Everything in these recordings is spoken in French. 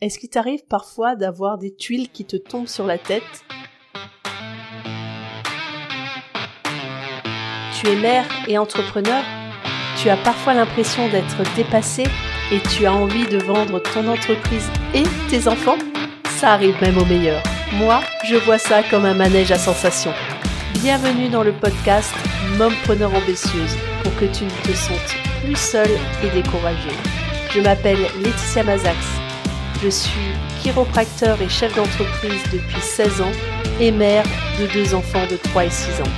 Est-ce qu'il t'arrive parfois d'avoir des tuiles qui te tombent sur la tête? Tu es mère et entrepreneur Tu as parfois l'impression d'être dépassé et tu as envie de vendre ton entreprise et tes enfants? Ça arrive même au meilleur. Moi, je vois ça comme un manège à sensations. Bienvenue dans le podcast Mompreneur ambitieuse pour que tu ne te sentes plus seule et découragée. Je m'appelle Laetitia Mazax je suis chiropracteur et chef d'entreprise depuis 16 ans et mère de deux enfants de 3 et 6 ans.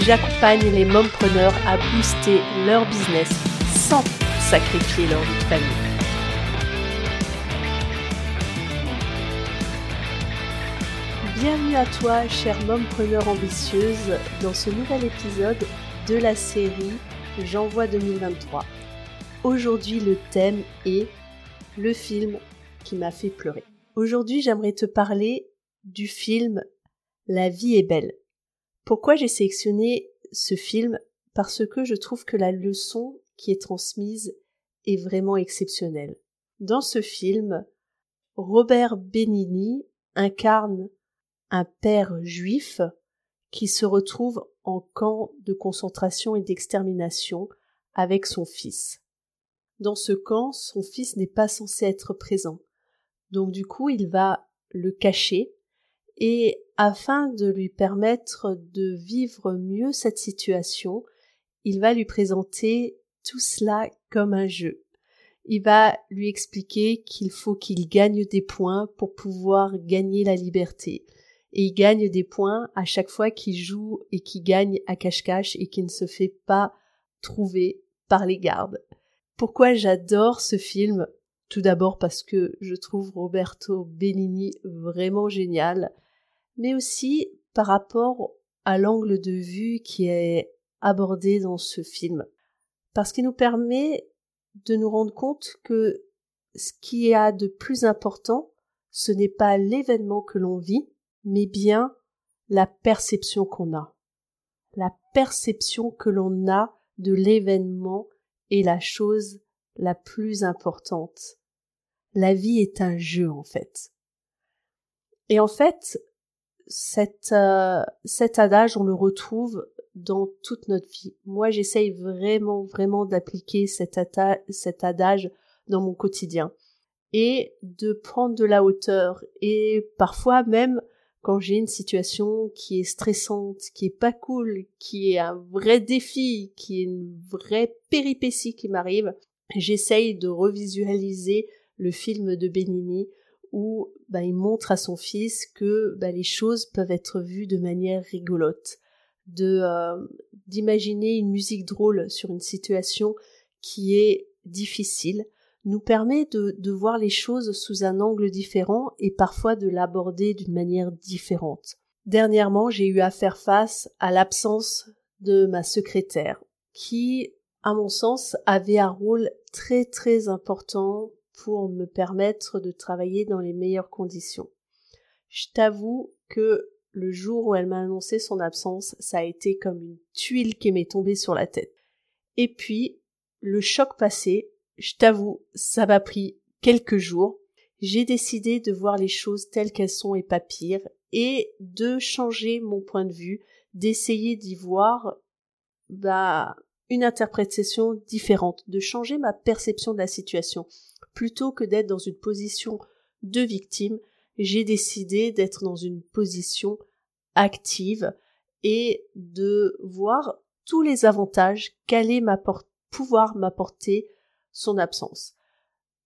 J'accompagne les mompreneurs à booster leur business sans sacrifier leur vie de famille. Bienvenue à toi, chère mompreneur ambitieuse, dans ce nouvel épisode de la série J'envoie 2023. Aujourd'hui, le thème est le film qui m'a fait pleurer. Aujourd'hui, j'aimerais te parler du film La vie est belle. Pourquoi j'ai sélectionné ce film? Parce que je trouve que la leçon qui est transmise est vraiment exceptionnelle. Dans ce film, Robert Benigni incarne un père juif qui se retrouve en camp de concentration et d'extermination avec son fils. Dans ce camp, son fils n'est pas censé être présent. Donc du coup, il va le cacher et afin de lui permettre de vivre mieux cette situation, il va lui présenter tout cela comme un jeu. Il va lui expliquer qu'il faut qu'il gagne des points pour pouvoir gagner la liberté. Et il gagne des points à chaque fois qu'il joue et qu'il gagne à cache-cache et qu'il ne se fait pas trouver par les gardes. Pourquoi j'adore ce film? Tout d'abord parce que je trouve Roberto Benigni vraiment génial, mais aussi par rapport à l'angle de vue qui est abordé dans ce film. Parce qu'il nous permet de nous rendre compte que ce qui a de plus important, ce n'est pas l'événement que l'on vit, mais bien la perception qu'on a. La perception que l'on a de l'événement est la chose la plus importante. La vie est un jeu en fait. Et en fait, cet, euh, cet adage, on le retrouve dans toute notre vie. Moi, j'essaye vraiment, vraiment d'appliquer cet, cet adage dans mon quotidien et de prendre de la hauteur et parfois même quand j'ai une situation qui est stressante, qui est pas cool, qui est un vrai défi, qui est une vraie péripétie qui m'arrive, j'essaye de revisualiser le film de Benigni où bah, il montre à son fils que bah, les choses peuvent être vues de manière rigolote, de euh, d'imaginer une musique drôle sur une situation qui est difficile nous permet de, de voir les choses sous un angle différent et parfois de l'aborder d'une manière différente. Dernièrement, j'ai eu à faire face à l'absence de ma secrétaire, qui, à mon sens, avait un rôle très très important pour me permettre de travailler dans les meilleures conditions. Je t'avoue que le jour où elle m'a annoncé son absence, ça a été comme une tuile qui m'est tombée sur la tête. Et puis, le choc passé, je t'avoue, ça m'a pris quelques jours. J'ai décidé de voir les choses telles qu'elles sont et pas pire, et de changer mon point de vue, d'essayer d'y voir, bah, une interprétation différente, de changer ma perception de la situation. Plutôt que d'être dans une position de victime, j'ai décidé d'être dans une position active et de voir tous les avantages qu'allait pouvoir m'apporter son absence.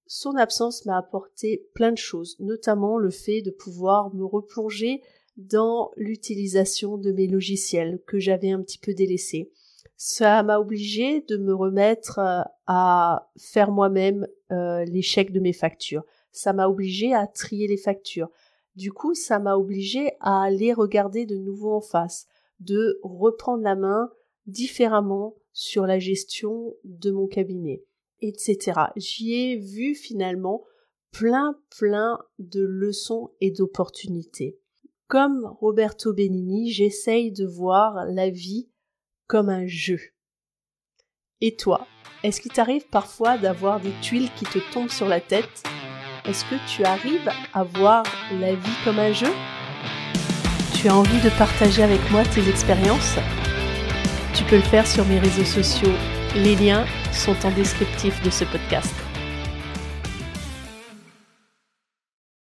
Son absence m'a apporté plein de choses, notamment le fait de pouvoir me replonger dans l'utilisation de mes logiciels que j'avais un petit peu délaissés, ça m'a obligé de me remettre euh, à faire moi-même euh, chèques de mes factures. Ça m'a obligé à trier les factures. Du coup, ça m'a obligé à aller regarder de nouveau en face, de reprendre la main différemment sur la gestion de mon cabinet, etc. J'y ai vu finalement plein plein de leçons et d'opportunités. Comme Roberto Benigni, j'essaye de voir la vie comme un jeu. Et toi, est-ce qu'il t'arrive parfois d'avoir des tuiles qui te tombent sur la tête? Est-ce que tu arrives à voir la vie comme un jeu? Tu as envie de partager avec moi tes expériences? Tu peux le faire sur mes réseaux sociaux. Les liens sont en descriptif de ce podcast.